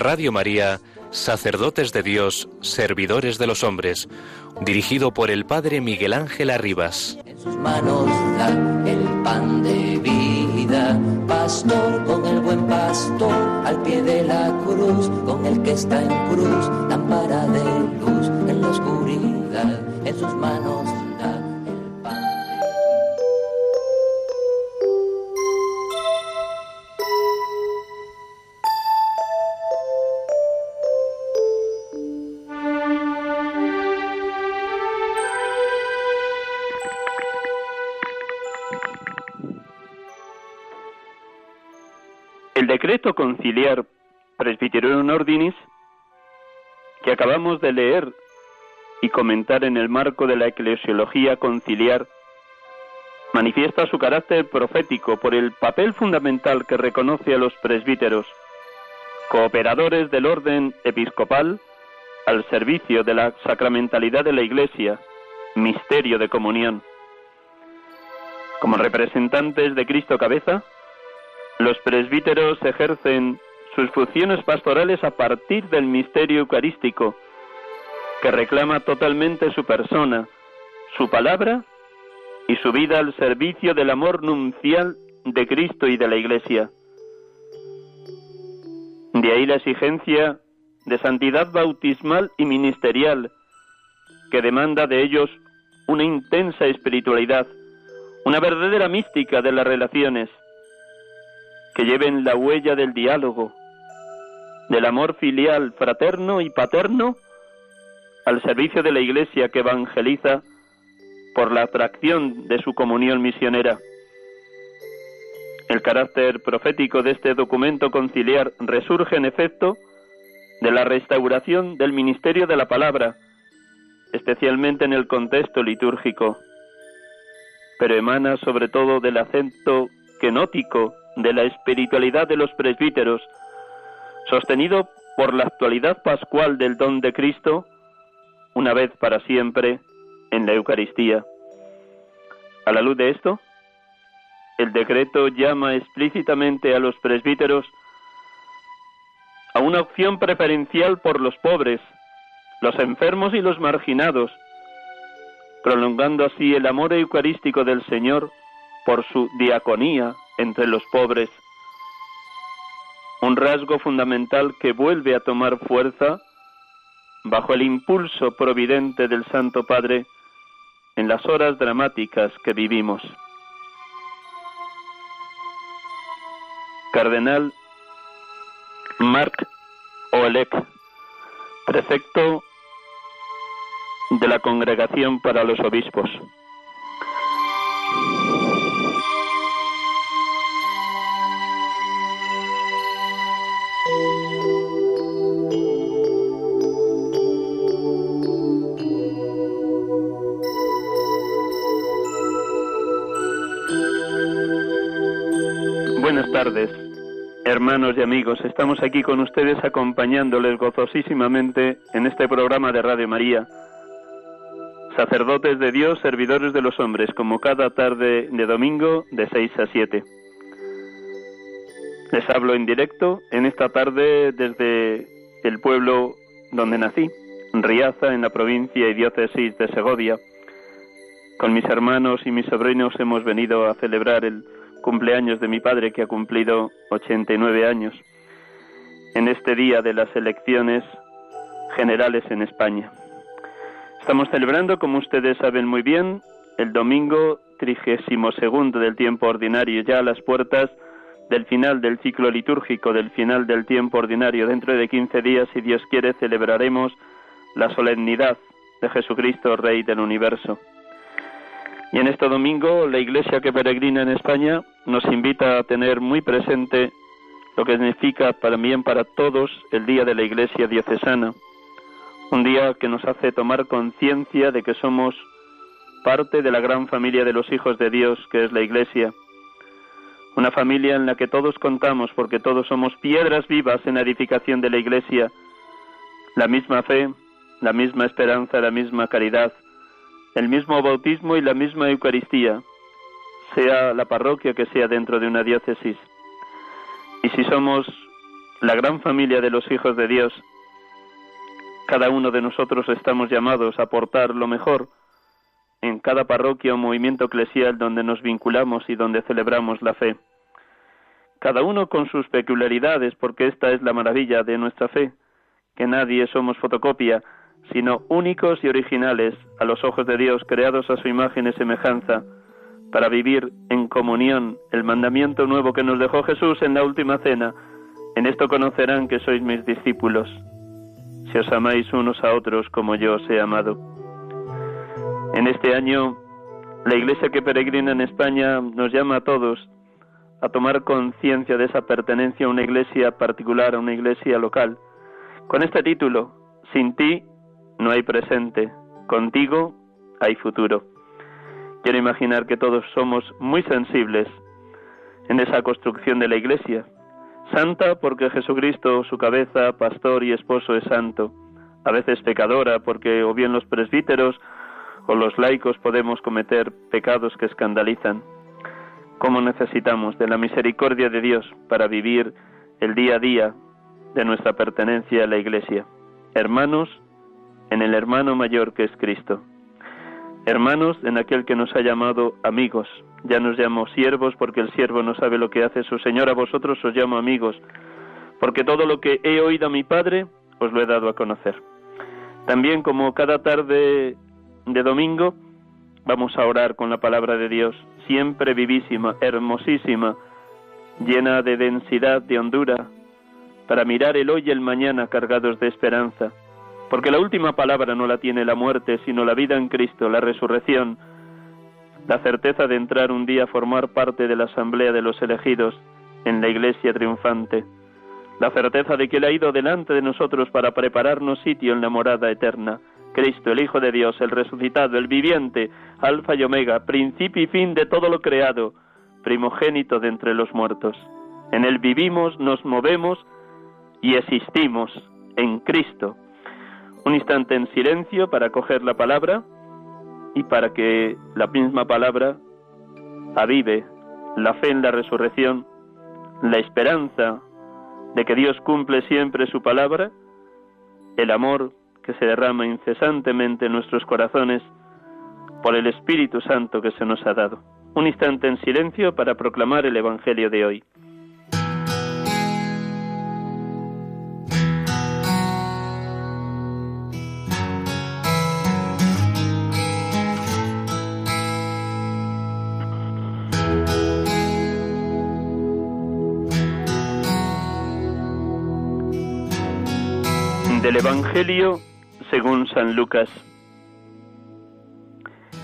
Radio María, Sacerdotes de Dios, Servidores de los Hombres, dirigido por el Padre Miguel Ángel Arribas. En sus manos Conciliar Presbyterorum Ordinis que acabamos de leer y comentar en el marco de la eclesiología conciliar manifiesta su carácter profético por el papel fundamental que reconoce a los presbíteros, cooperadores del orden episcopal al servicio de la sacramentalidad de la Iglesia, misterio de comunión. Como representantes de Cristo cabeza, los presbíteros ejercen sus funciones pastorales a partir del misterio eucarístico, que reclama totalmente su persona, su palabra y su vida al servicio del amor nuncial de Cristo y de la Iglesia. De ahí la exigencia de santidad bautismal y ministerial, que demanda de ellos una intensa espiritualidad, una verdadera mística de las relaciones, que lleven la huella del diálogo, del amor filial, fraterno y paterno, al servicio de la Iglesia que evangeliza por la atracción de su comunión misionera. El carácter profético de este documento conciliar resurge en efecto de la restauración del ministerio de la palabra, especialmente en el contexto litúrgico, pero emana sobre todo del acento kenótico de la espiritualidad de los presbíteros, sostenido por la actualidad pascual del don de Cristo, una vez para siempre en la Eucaristía. A la luz de esto, el decreto llama explícitamente a los presbíteros a una opción preferencial por los pobres, los enfermos y los marginados, prolongando así el amor eucarístico del Señor por su diaconía entre los pobres, un rasgo fundamental que vuelve a tomar fuerza bajo el impulso providente del Santo Padre en las horas dramáticas que vivimos. Cardenal Marc Oelek, prefecto de la Congregación para los Obispos. Tardes, hermanos y amigos. Estamos aquí con ustedes acompañándoles gozosísimamente en este programa de Radio María. Sacerdotes de Dios, servidores de los hombres, como cada tarde de domingo de 6 a 7. Les hablo en directo en esta tarde desde el pueblo donde nací, Riaza, en la provincia y diócesis de Segovia. Con mis hermanos y mis sobrinos hemos venido a celebrar el cumpleaños de mi padre que ha cumplido 89 años en este día de las elecciones generales en España. Estamos celebrando, como ustedes saben muy bien, el domingo trigésimo segundo del tiempo ordinario, ya a las puertas del final del ciclo litúrgico, del final del tiempo ordinario. Dentro de 15 días, si Dios quiere, celebraremos la solemnidad de Jesucristo, Rey del universo. Y en este domingo la Iglesia que peregrina en España nos invita a tener muy presente lo que significa también para todos el Día de la Iglesia Diocesana, un día que nos hace tomar conciencia de que somos parte de la gran familia de los hijos de Dios que es la Iglesia, una familia en la que todos contamos porque todos somos piedras vivas en la edificación de la Iglesia, la misma fe, la misma esperanza, la misma caridad, el mismo bautismo y la misma Eucaristía, sea la parroquia que sea dentro de una diócesis. Y si somos la gran familia de los hijos de Dios, cada uno de nosotros estamos llamados a aportar lo mejor en cada parroquia o movimiento eclesial donde nos vinculamos y donde celebramos la fe. Cada uno con sus peculiaridades, porque esta es la maravilla de nuestra fe, que nadie somos fotocopia, sino únicos y originales a los ojos de Dios, creados a su imagen y semejanza, para vivir en comunión el mandamiento nuevo que nos dejó Jesús en la última cena. En esto conocerán que sois mis discípulos, si os amáis unos a otros como yo os he amado. En este año, la Iglesia que peregrina en España nos llama a todos a tomar conciencia de esa pertenencia a una iglesia particular, a una iglesia local, con este título, Sin ti no hay presente, contigo hay futuro. Quiero imaginar que todos somos muy sensibles en esa construcción de la Iglesia. Santa porque Jesucristo, su cabeza, pastor y esposo, es santo. A veces pecadora porque o bien los presbíteros o los laicos podemos cometer pecados que escandalizan. ¿Cómo necesitamos de la misericordia de Dios para vivir el día a día de nuestra pertenencia a la Iglesia? Hermanos, en el hermano mayor que es Cristo. Hermanos, en aquel que nos ha llamado amigos. Ya nos llamo siervos porque el siervo no sabe lo que hace su Señor. A vosotros os llamo amigos, porque todo lo que he oído a mi Padre os lo he dado a conocer. También como cada tarde de domingo, vamos a orar con la palabra de Dios, siempre vivísima, hermosísima, llena de densidad, de hondura, para mirar el hoy y el mañana cargados de esperanza porque la última palabra no la tiene la muerte, sino la vida en Cristo, la resurrección, la certeza de entrar un día a formar parte de la asamblea de los elegidos en la iglesia triunfante, la certeza de que Él ha ido delante de nosotros para prepararnos sitio en la morada eterna. Cristo, el Hijo de Dios, el resucitado, el viviente, alfa y omega, principio y fin de todo lo creado, primogénito de entre los muertos. En Él vivimos, nos movemos y existimos en Cristo un instante en silencio para coger la palabra y para que la misma palabra avive la fe en la resurrección, la esperanza de que Dios cumple siempre su palabra, el amor que se derrama incesantemente en nuestros corazones por el Espíritu Santo que se nos ha dado. Un instante en silencio para proclamar el Evangelio de hoy. Evangelio según San Lucas.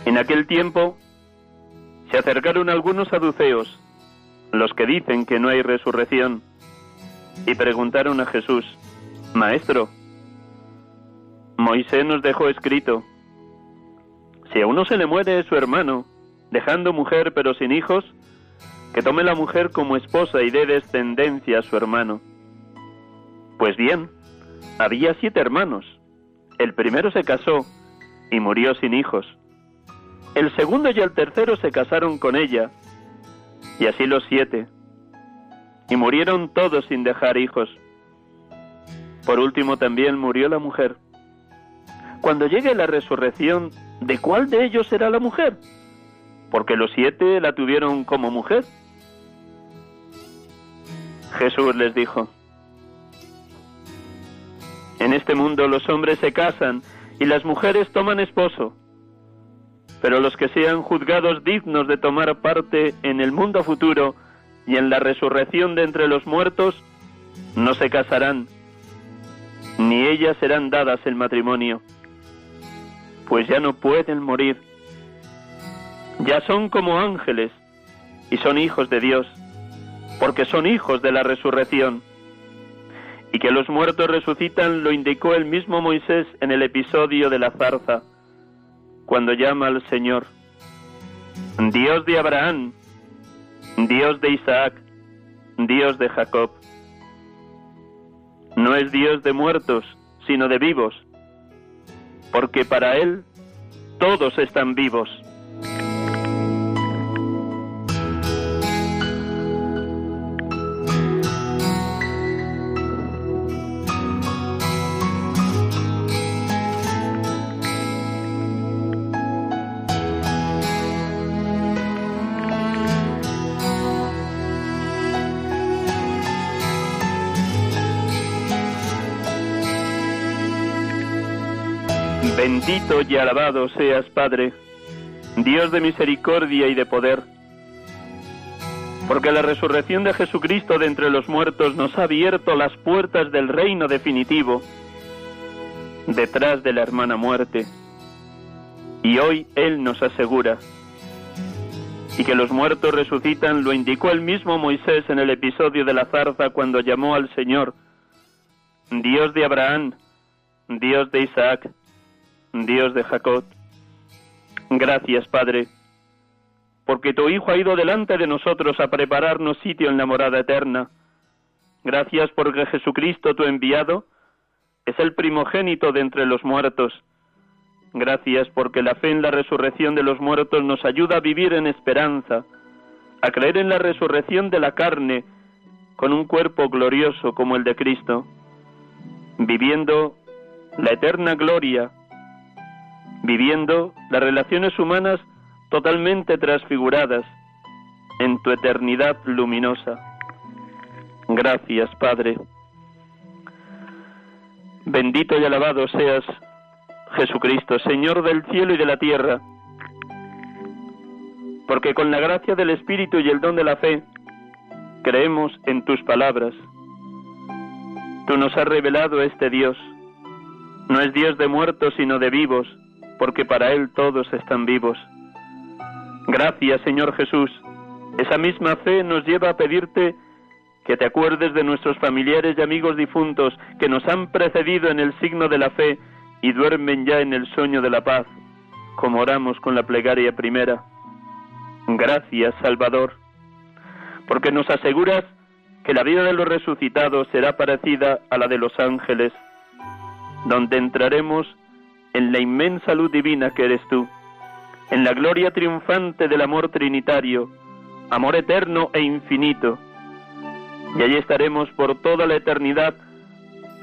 En aquel tiempo se acercaron algunos saduceos, los que dicen que no hay resurrección, y preguntaron a Jesús, Maestro, Moisés nos dejó escrito, si a uno se le muere su hermano, dejando mujer pero sin hijos, que tome la mujer como esposa y dé descendencia a su hermano. Pues bien, había siete hermanos. El primero se casó y murió sin hijos. El segundo y el tercero se casaron con ella, y así los siete. Y murieron todos sin dejar hijos. Por último también murió la mujer. Cuando llegue la resurrección, ¿de cuál de ellos será la mujer? Porque los siete la tuvieron como mujer. Jesús les dijo, en este mundo los hombres se casan y las mujeres toman esposo, pero los que sean juzgados dignos de tomar parte en el mundo futuro y en la resurrección de entre los muertos, no se casarán, ni ellas serán dadas el matrimonio, pues ya no pueden morir. Ya son como ángeles y son hijos de Dios, porque son hijos de la resurrección. Y que los muertos resucitan lo indicó el mismo Moisés en el episodio de la zarza, cuando llama al Señor, Dios de Abraham, Dios de Isaac, Dios de Jacob. No es Dios de muertos, sino de vivos, porque para Él todos están vivos. Bendito y alabado seas, Padre, Dios de misericordia y de poder, porque la resurrección de Jesucristo de entre los muertos nos ha abierto las puertas del reino definitivo, detrás de la hermana muerte. Y hoy Él nos asegura, y que los muertos resucitan lo indicó el mismo Moisés en el episodio de la zarza cuando llamó al Señor, Dios de Abraham, Dios de Isaac, Dios de Jacob. Gracias, Padre, porque tu Hijo ha ido delante de nosotros a prepararnos sitio en la morada eterna. Gracias porque Jesucristo, tu enviado, es el primogénito de entre los muertos. Gracias porque la fe en la resurrección de los muertos nos ayuda a vivir en esperanza, a creer en la resurrección de la carne con un cuerpo glorioso como el de Cristo, viviendo la eterna gloria viviendo las relaciones humanas totalmente transfiguradas en tu eternidad luminosa. Gracias, Padre. Bendito y alabado seas, Jesucristo, Señor del cielo y de la tierra, porque con la gracia del Espíritu y el don de la fe, creemos en tus palabras. Tú nos has revelado este Dios. No es Dios de muertos, sino de vivos, porque para Él todos están vivos. Gracias, Señor Jesús. Esa misma fe nos lleva a pedirte que te acuerdes de nuestros familiares y amigos difuntos que nos han precedido en el signo de la fe y duermen ya en el sueño de la paz, como oramos con la plegaria primera. Gracias, Salvador, porque nos aseguras que la vida de los resucitados será parecida a la de los ángeles, donde entraremos en la inmensa luz divina que eres tú, en la gloria triunfante del amor trinitario, amor eterno e infinito. Y allí estaremos por toda la eternidad,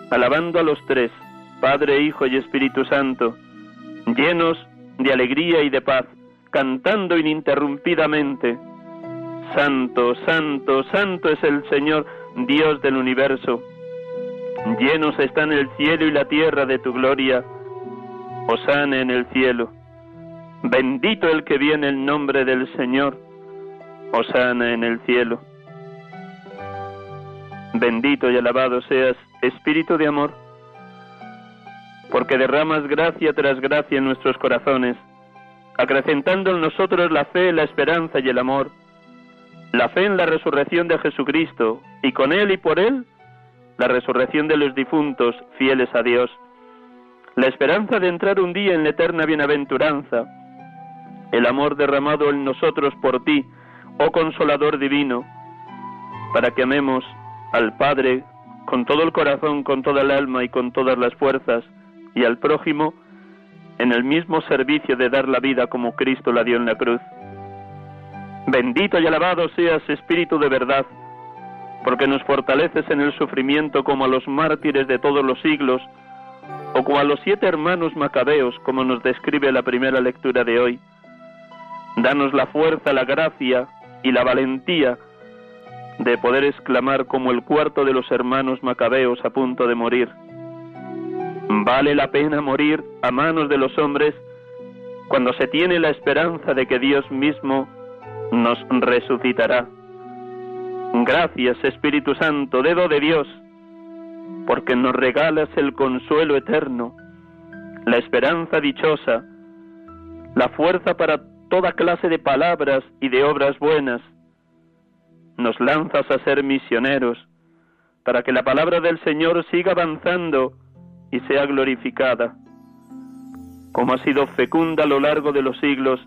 alabando a los tres, Padre, Hijo y Espíritu Santo, llenos de alegría y de paz, cantando ininterrumpidamente, Santo, Santo, Santo es el Señor, Dios del universo. Llenos están el cielo y la tierra de tu gloria. Osana en el cielo. Bendito el que viene en nombre del Señor. Osana en el cielo. Bendito y alabado seas, Espíritu de amor, porque derramas gracia tras gracia en nuestros corazones, acrecentando en nosotros la fe, la esperanza y el amor, la fe en la resurrección de Jesucristo, y con Él y por Él, la resurrección de los difuntos, fieles a Dios la esperanza de entrar un día en la eterna bienaventuranza, el amor derramado en nosotros por ti, oh consolador divino, para que amemos al Padre con todo el corazón, con toda el alma y con todas las fuerzas, y al prójimo en el mismo servicio de dar la vida como Cristo la dio en la cruz. Bendito y alabado seas, Espíritu de verdad, porque nos fortaleces en el sufrimiento como a los mártires de todos los siglos, o como a los siete hermanos macabeos, como nos describe la primera lectura de hoy. Danos la fuerza, la gracia y la valentía de poder exclamar como el cuarto de los hermanos macabeos a punto de morir. Vale la pena morir a manos de los hombres cuando se tiene la esperanza de que Dios mismo nos resucitará. Gracias Espíritu Santo, dedo de Dios, porque nos regalas el consuelo eterno, la esperanza dichosa, la fuerza para toda clase de palabras y de obras buenas. Nos lanzas a ser misioneros para que la palabra del Señor siga avanzando y sea glorificada, como ha sido fecunda a lo largo de los siglos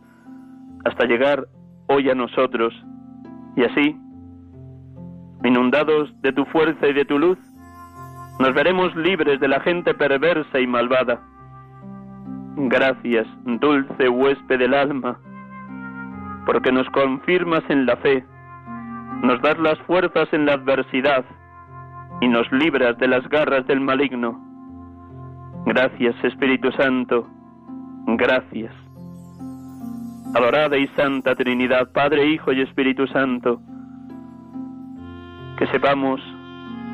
hasta llegar hoy a nosotros. Y así, inundados de tu fuerza y de tu luz, nos veremos libres de la gente perversa y malvada. Gracias, dulce huésped del alma, porque nos confirmas en la fe, nos das las fuerzas en la adversidad y nos libras de las garras del maligno. Gracias, Espíritu Santo, gracias. Adorada y Santa Trinidad, Padre, Hijo y Espíritu Santo, que sepamos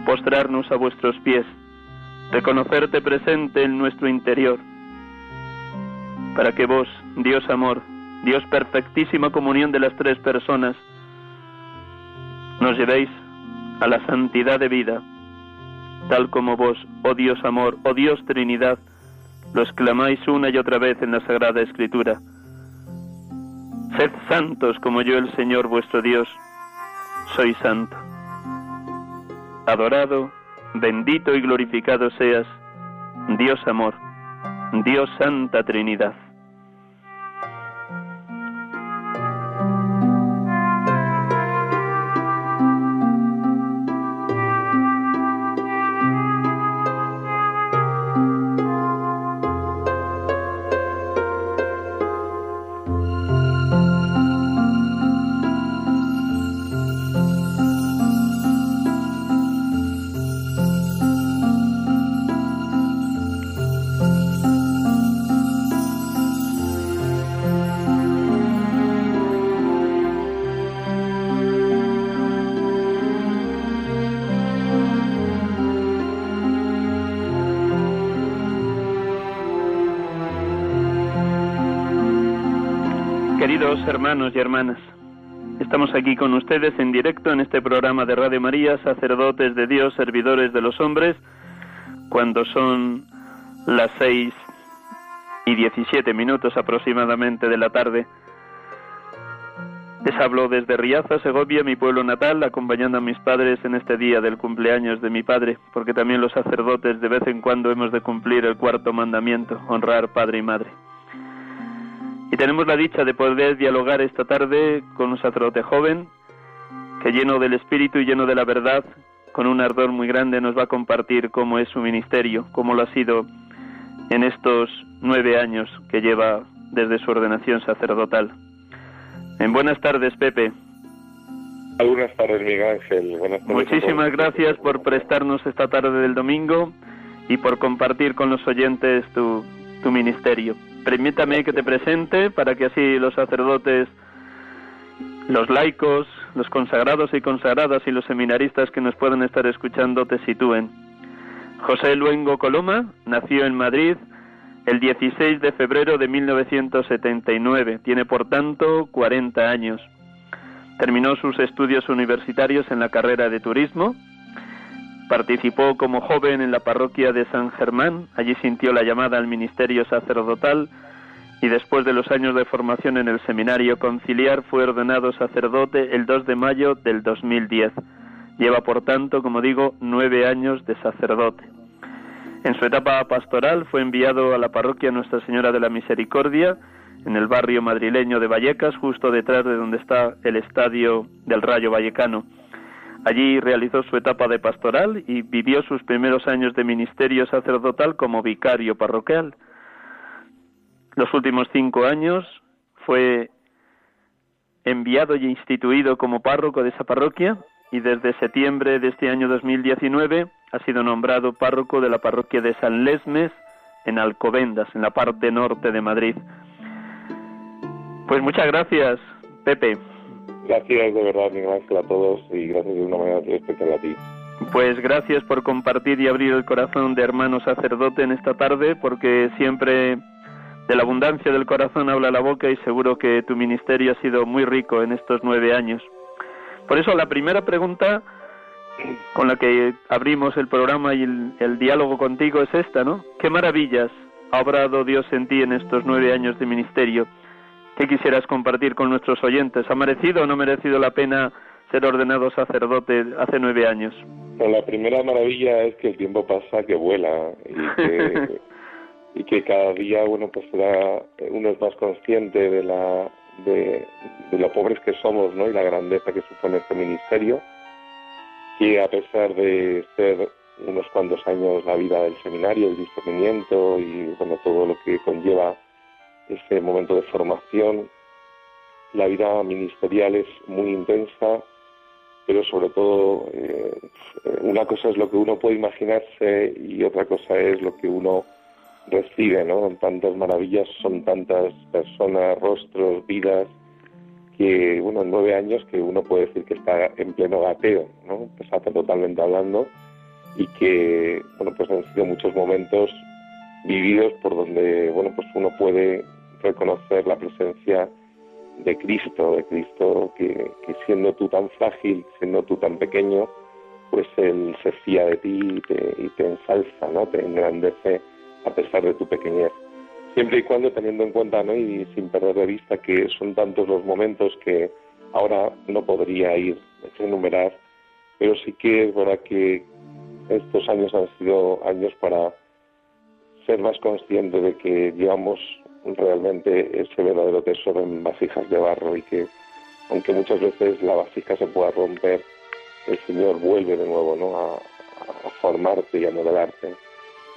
postrarnos a vuestros pies, reconocerte presente en nuestro interior, para que vos, Dios amor, Dios perfectísima comunión de las tres personas, nos llevéis a la santidad de vida, tal como vos, oh Dios amor, oh Dios Trinidad, lo exclamáis una y otra vez en la Sagrada Escritura. Sed santos como yo el Señor vuestro Dios, soy santo. Adorado, bendito y glorificado seas, Dios amor, Dios Santa Trinidad. Hermanos y hermanas. Estamos aquí con ustedes en directo en este programa de Radio María, sacerdotes de Dios, servidores de los hombres, cuando son las seis y diecisiete minutos aproximadamente de la tarde. Les hablo desde Riaza, Segovia, mi pueblo natal, acompañando a mis padres en este día del cumpleaños de mi padre, porque también los sacerdotes de vez en cuando hemos de cumplir el cuarto mandamiento, honrar padre y madre. Y tenemos la dicha de poder dialogar esta tarde con un sacerdote joven que lleno del Espíritu y lleno de la verdad, con un ardor muy grande nos va a compartir cómo es su ministerio, cómo lo ha sido en estos nueve años que lleva desde su ordenación sacerdotal. En buenas tardes, Pepe. Buenas tardes, Miguel Ángel. Muchísimas gracias por prestarnos esta tarde del domingo y por compartir con los oyentes tu, tu ministerio. Permítame que te presente para que así los sacerdotes, los laicos, los consagrados y consagradas y los seminaristas que nos puedan estar escuchando te sitúen. José Luengo Coloma nació en Madrid el 16 de febrero de 1979. Tiene, por tanto, 40 años. Terminó sus estudios universitarios en la carrera de turismo Participó como joven en la parroquia de San Germán, allí sintió la llamada al ministerio sacerdotal y después de los años de formación en el seminario conciliar fue ordenado sacerdote el 2 de mayo del 2010. Lleva, por tanto, como digo, nueve años de sacerdote. En su etapa pastoral fue enviado a la parroquia Nuestra Señora de la Misericordia, en el barrio madrileño de Vallecas, justo detrás de donde está el estadio del Rayo Vallecano. Allí realizó su etapa de pastoral y vivió sus primeros años de ministerio sacerdotal como vicario parroquial. Los últimos cinco años fue enviado y instituido como párroco de esa parroquia y desde septiembre de este año 2019 ha sido nombrado párroco de la parroquia de San Lesmes en Alcobendas, en la parte norte de Madrid. Pues muchas gracias, Pepe. Gracias de verdad, Miguel Ángel, a todos y gracias de una manera especial a ti. Pues gracias por compartir y abrir el corazón de hermano sacerdote en esta tarde, porque siempre de la abundancia del corazón habla la boca y seguro que tu ministerio ha sido muy rico en estos nueve años. Por eso la primera pregunta con la que abrimos el programa y el, el diálogo contigo es esta, ¿no? ¿Qué maravillas ha obrado Dios en ti en estos nueve años de ministerio? ¿Qué quisieras compartir con nuestros oyentes? ¿Ha merecido o no merecido la pena ser ordenado sacerdote hace nueve años? la primera maravilla es que el tiempo pasa que vuela y que, y que cada día bueno pues uno es más consciente de la de, de, lo pobres que somos ¿no? y la grandeza que supone este ministerio que a pesar de ser unos cuantos años la vida del seminario, el discernimiento y bueno todo lo que conlleva ese momento de formación, la vida ministerial es muy intensa, pero sobre todo eh, una cosa es lo que uno puede imaginarse y otra cosa es lo que uno recibe, ¿no? Tantas maravillas, son tantas personas, rostros, vidas, que, bueno, en nueve años que uno puede decir que está en pleno gateo, ¿no? Pues totalmente hablando y que, bueno, pues han sido muchos momentos vividos por donde, bueno, pues uno puede reconocer la presencia de Cristo, de Cristo que, siendo tú tan frágil, siendo tú tan pequeño, pues Él se fía de ti y te, y te ensalza, ¿no? Te engrandece a pesar de tu pequeñez. Siempre y cuando teniendo en cuenta, ¿no? Y sin perder de vista que son tantos los momentos que ahora no podría ir a enumerar, pero sí que es verdad que estos años han sido años para ser más consciente de que llevamos realmente ese verdadero tesoro en vasijas de barro y que aunque muchas veces la vasija se pueda romper, el Señor vuelve de nuevo ¿no? a, formarte y a modelarte.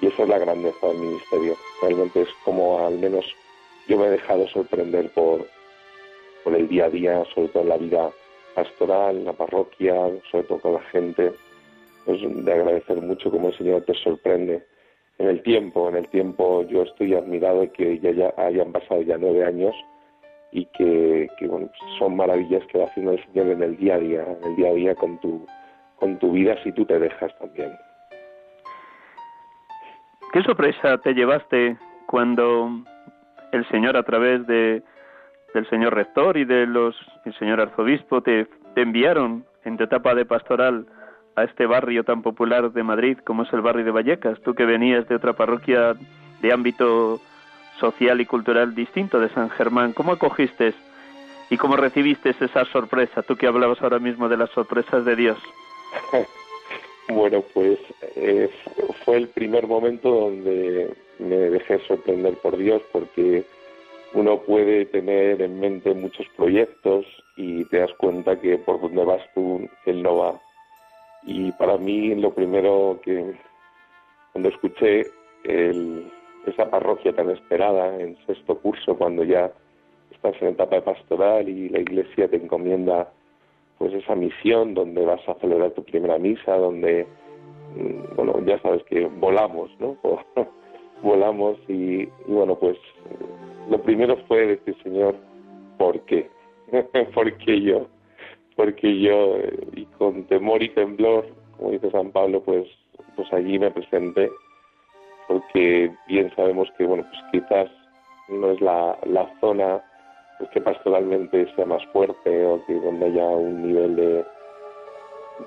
Y esa es la grandeza del ministerio. Realmente es como al menos yo me he dejado sorprender por, por el día a día, sobre todo en la vida pastoral, en la parroquia, sobre todo con la gente. Es de agradecer mucho cómo el Señor te sorprende en el tiempo. En el tiempo yo estoy admirado de que ya, hayan pasado ya nueve años y que, bueno, son maravillas que va haciendo el Señor en el día a día, en el día a día con tu, con tu vida si tú te dejas también. ¿Qué sorpresa te llevaste cuando el Señor a través de del señor rector y de los el señor arzobispo te, te enviaron en tu etapa de pastoral a este barrio tan popular de Madrid como es el barrio de Vallecas, tú que venías de otra parroquia de ámbito social y cultural distinto de San Germán, ¿cómo acogiste y cómo recibiste esa sorpresa, tú que hablabas ahora mismo de las sorpresas de Dios? bueno, pues eh, fue el primer momento donde me dejé sorprender por Dios porque uno puede tener en mente muchos proyectos y te das cuenta que por donde vas tú, Él no va y para mí lo primero que cuando escuché esa parroquia tan esperada en sexto curso, cuando ya estás en etapa de pastoral y la iglesia te encomienda pues esa misión donde vas a celebrar tu primera misa, donde mm, bueno ya sabes que volamos, ¿no? volamos y, bueno pues lo primero fue decir Señor, ¿por qué? ¿Por qué yo? porque yo, y con temor y temblor, como dice San Pablo, pues, pues allí me presenté, porque bien sabemos que, bueno, pues quizás no es la, la zona pues, que pastoralmente sea más fuerte o que donde haya un nivel de,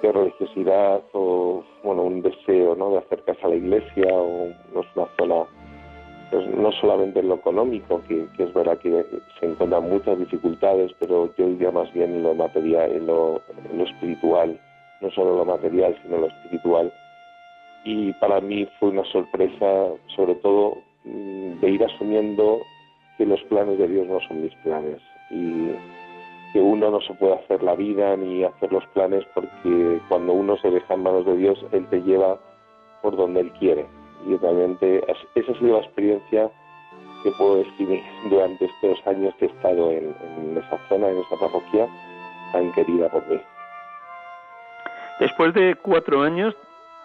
de religiosidad o, bueno, un deseo, ¿no?, de acercarse a la iglesia o no es una zona pues no solamente en lo económico, que, es verdad que se encuentran muchas dificultades, pero yo diría más bien en lo material, en lo, espiritual, no solo lo material, sino lo espiritual. Y para mí fue una sorpresa, sobre todo, mm, de ir asumiendo que los planes de Dios no son mis planes y que uno no se puede hacer la vida ni hacer los planes porque cuando uno se deja en manos de Dios, Él te lleva por donde Él quiere y realmente esa ha sido la experiencia que puedo decir durante estos años que he estado en, esa zona, en esa parroquia tan querida por mí. Después de cuatro años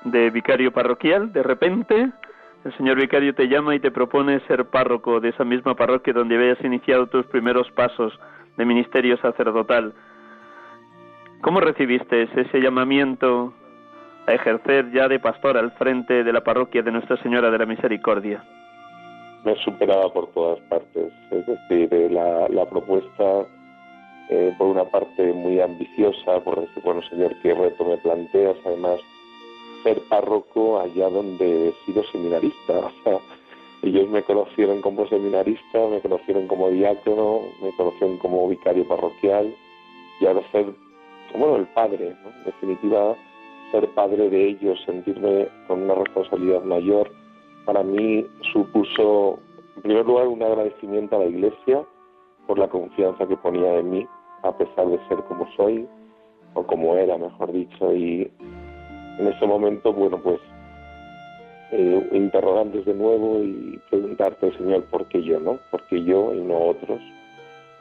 de vicario parroquial, de repente el señor vicario te llama y te propone ser párroco de esa misma parroquia donde habías iniciado tus primeros pasos de ministerio sacerdotal. ¿Cómo recibiste ese llamamiento a ejercer ya de pastor al frente de la parroquia de Nuestra Señora de la Misericordia? Me superaba por todas partes, es decir, eh, la, la propuesta, eh, por una parte muy ambiciosa, por decir, bueno, Señor, qué reto me planteas, además, ser párroco allá donde he sido seminarista, ellos me conocieron como seminarista, me conocieron como diácono, me conocieron como vicario parroquial y ahora ser, bueno, el padre, en definitiva, ser padre de ellos, sentirme con una responsabilidad mayor, para mí supuso, en primer lugar, un agradecimiento a la Iglesia por la confianza que ponía en mí, a pesar de ser como soy, o como era, mejor dicho, y en ese momento, bueno, pues eh, interrogantes de nuevo y preguntarte, Señor, ¿por qué yo, no? ¿Por qué yo y no otros?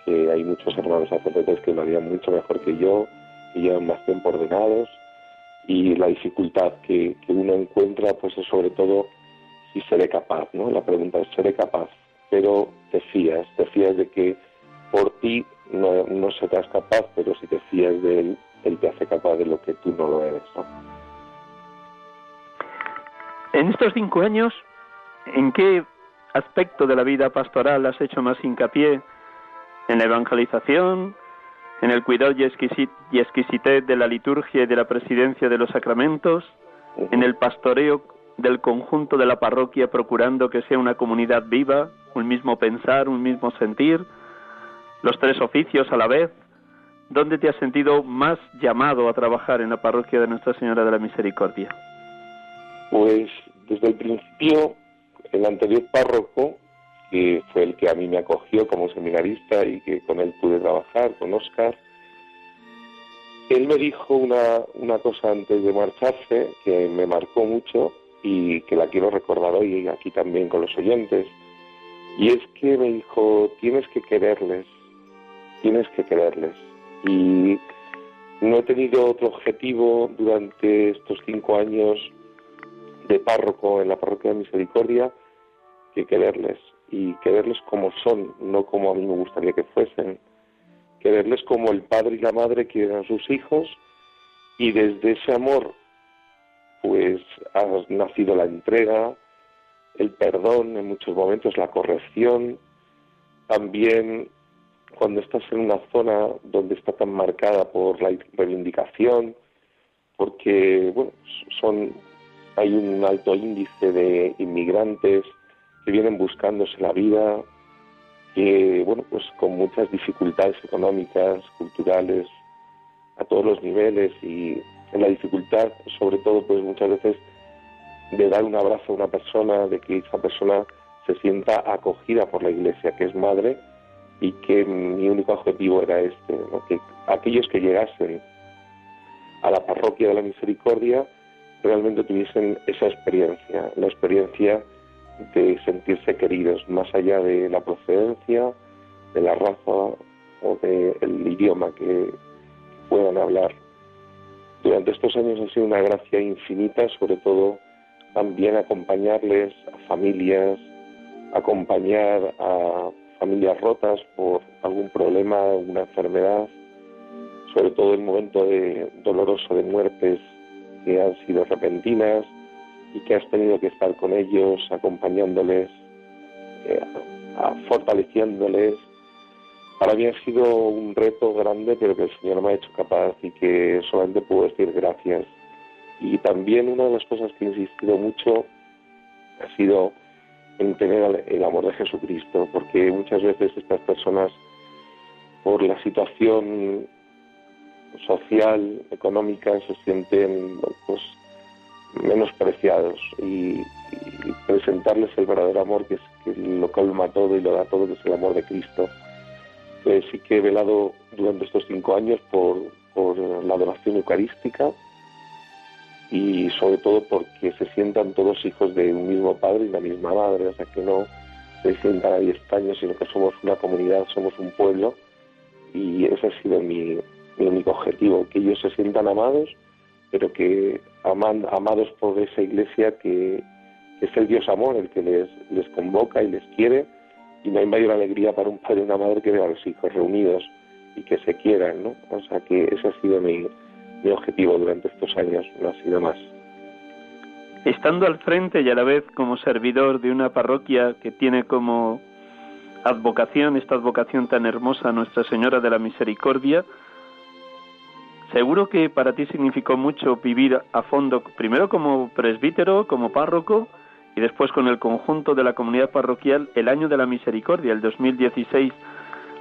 Que hay muchos hermanos sacerdotes que lo harían mucho mejor que yo, y llevan más tiempo ordenados, y la dificultad que, que uno encuentra, pues es sobre todo si seré capaz, ¿no? La pregunta es, ¿seré capaz? Pero te fías, te fías de que por ti no, no serás capaz, pero si te fías de él, él te hace capaz de lo que tú no lo eres, ¿no? En estos cinco años, ¿en qué aspecto de la vida pastoral has hecho más hincapié? ¿En la evangelización? ¿En el cuidado y, y exquisitez de la liturgia y de la presidencia de los sacramentos? ¿En el pastoreo del conjunto de la parroquia procurando que sea una comunidad viva, un mismo pensar, un mismo sentir? ¿Los tres oficios a la vez? ¿Dónde te has sentido más llamado a trabajar en la parroquia de Nuestra Señora de la Misericordia? Pues desde el principio, el anterior párroco, que fue el que a mí me acogió como seminarista y que con él pude trabajar, con Oscar, él me dijo una, una cosa antes de marcharse que me marcó mucho y que la quiero recordar hoy aquí también con los oyentes. Y es que me dijo, tienes que quererles, tienes que quererles. Y no he tenido otro objetivo durante estos cinco años de párroco en la parroquia de Misericordia que quererles y quererles como son, no como a mí me gustaría que fuesen. Quererles como el padre y la madre quieren a sus hijos y desde ese amor pues ha nacido la entrega, el perdón en muchos momentos, la corrección, también cuando estás en una zona donde está tan marcada por la reivindicación, porque bueno, son hay un alto índice de inmigrantes que vienen buscándose la vida, que, bueno, pues con muchas dificultades económicas, culturales, a todos los niveles y en la dificultad, sobre todo, pues muchas veces de dar un abrazo a una persona, de que esa persona se sienta acogida por la iglesia, que es madre, y que mi único objetivo era este, que aquellos que llegasen a la parroquia de la misericordia realmente tuviesen esa experiencia, la experiencia de sentirse queridos, más allá de la procedencia, de la raza o del idioma que puedan hablar. Durante estos años ha sido una gracia infinita, sobre todo también acompañarles a familias, acompañar a familias rotas por algún problema, alguna enfermedad, sobre todo en momento de doloroso de muertes que han sido repentinas y que has tenido que estar con ellos, acompañándoles, eh, fortaleciéndoles. Para mí ha sido un reto grande, pero que el Señor me ha hecho capaz y que solamente puedo decir gracias. Y también una de las cosas que he insistido mucho ha sido en tener el amor de Jesucristo, porque muchas veces estas personas, por la situación social, económica, se sienten pues, menospreciados y, presentarles el verdadero amor que, es, que lo colma todo y lo da todo, que es el amor de Cristo. Eh, sí que he velado durante estos cinco años por, por la adoración eucarística y sobre todo porque se sientan todos hijos de un mismo padre y la misma madre, o sea que no se sientan ahí extraños, sino que somos una comunidad, somos un pueblo y ese ha sido mi, mi único objetivo, que ellos se sientan amados, pero que aman, amados por esa iglesia que, es el Dios amor el que les, les convoca y les quiere, y no hay mayor alegría para un padre y una madre que ver a los hijos reunidos y que se quieran, ¿no? O sea que ese ha sido mi, mi objetivo durante estos años, no ha sido más. Estando al frente y a la vez como servidor de una parroquia que tiene como advocación, esta advocación tan hermosa, Nuestra Señora de la Misericordia, Seguro que para ti significó mucho vivir a fondo, primero como presbítero, como párroco, y después con el conjunto de la comunidad parroquial el año de la misericordia, el 2016,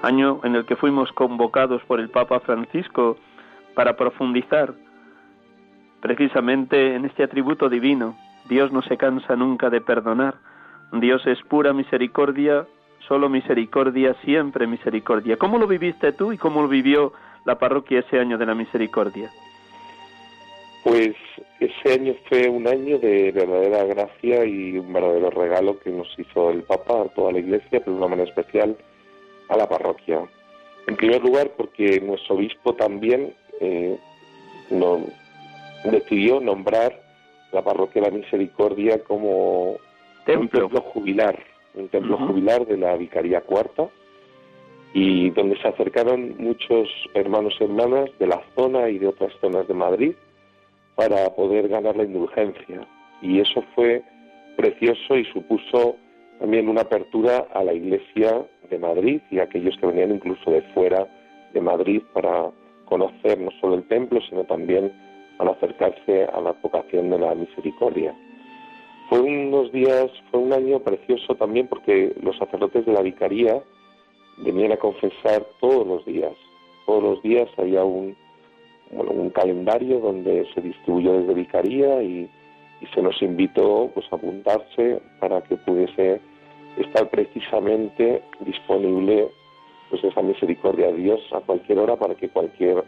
año en el que fuimos convocados por el Papa Francisco para profundizar precisamente en este atributo divino. Dios no se cansa nunca de perdonar. Dios es pura misericordia, solo misericordia, siempre misericordia. ¿Cómo lo viviste tú y cómo lo vivió la parroquia ese año de la misericordia? Pues ese año fue un año de verdadera gracia y un verdadero regalo que nos hizo el Papa a toda la Iglesia, pero de una manera especial a la parroquia. En primer lugar, porque nuestro obispo también eh, decidió nombrar la parroquia de la Misericordia como un templo jubilar, un templo jubilar de la Vicaría Cuarta, y donde se acercaron muchos hermanos y hermanas de la zona y de otras zonas de Madrid para poder ganar la indulgencia. Y eso fue precioso y supuso también una apertura a la Iglesia de Madrid y a aquellos que venían incluso de fuera de Madrid para conocer no solo el templo, sino también para acercarse a la vocación de la misericordia. Fue unos días, fue un año precioso también porque los sacerdotes de la vicaría venían a confesar todos los días. Todos los días había un, bueno, un calendario donde se distribuyó desde vicaría y, se nos invitó pues a apuntarse para que pudiese estar precisamente disponible pues esa misericordia de Dios a cualquier hora para que cualquier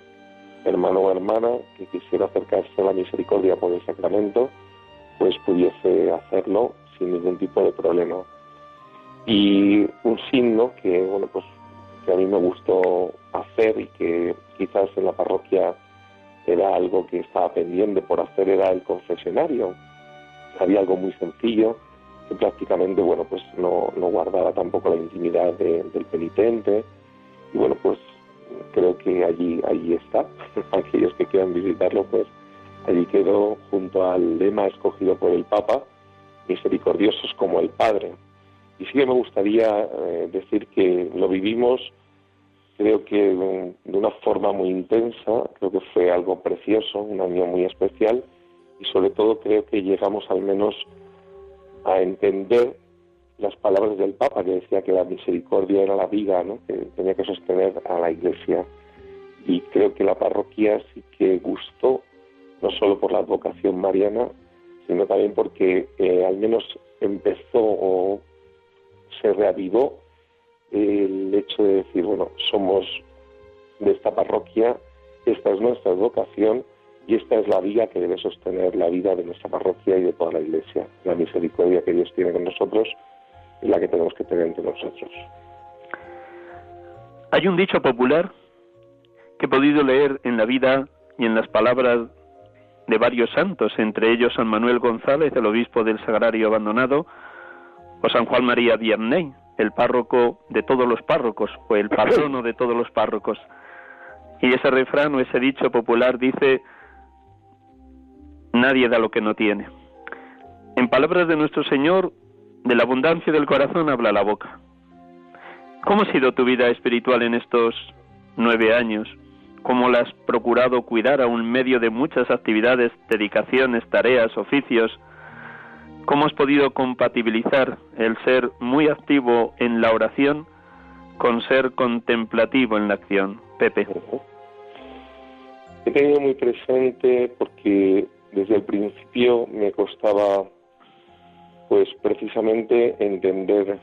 hermano o hermana que quisiera acercarse a la misericordia por el sacramento pues pudiese hacerlo sin ningún tipo de problema y un signo que bueno pues que a mí me gustó hacer y que quizás en la parroquia era algo que estaba pendiente por hacer era el confesionario había algo muy sencillo que prácticamente, bueno, pues no, no guardaba tampoco la intimidad del penitente. Y bueno, pues creo que allí, allí está. Aquellos que quieran visitarlo, pues allí quedó junto al lema escogido por el Papa, misericordiosos como el Padre. Y sí que me gustaría eh, decir que lo vivimos, creo que de una forma muy intensa, creo que fue algo precioso, un año muy especial, y sobre todo creo que llegamos al menos a entender las palabras del Papa que decía que la misericordia era la vida, ¿no? que tenía que sostener a la Iglesia. Y creo que la parroquia sí que gustó, no solo por la vocación mariana, sino también porque eh, al menos empezó o se reavivó el hecho de decir, bueno, somos de esta parroquia, esta es nuestra vocación y esta es la vía que debe sostener la vida de nuestra parroquia y de toda la Iglesia. La misericordia que Dios tiene con nosotros y la que tenemos que tener entre nosotros. Hay un dicho popular que he podido leer en la vida y en las palabras de varios santos, entre ellos San Manuel González, el obispo del Sagrario Abandonado, o San Juan María Vianney, el párroco de todos los párrocos, o el patrono de todos los párrocos. Y ese refrán o ese dicho popular dice, Nadie da lo que no tiene. En palabras de nuestro Señor, de la abundancia del corazón habla la boca. ¿Cómo ha sido tu vida espiritual en estos nueve años? ¿Cómo la has procurado cuidar a un medio de muchas actividades, dedicaciones, tareas, oficios? ¿Cómo has podido compatibilizar el ser muy activo en la oración con ser contemplativo en la acción? Pepe. He tenido muy presente porque desde el principio me costaba pues precisamente entender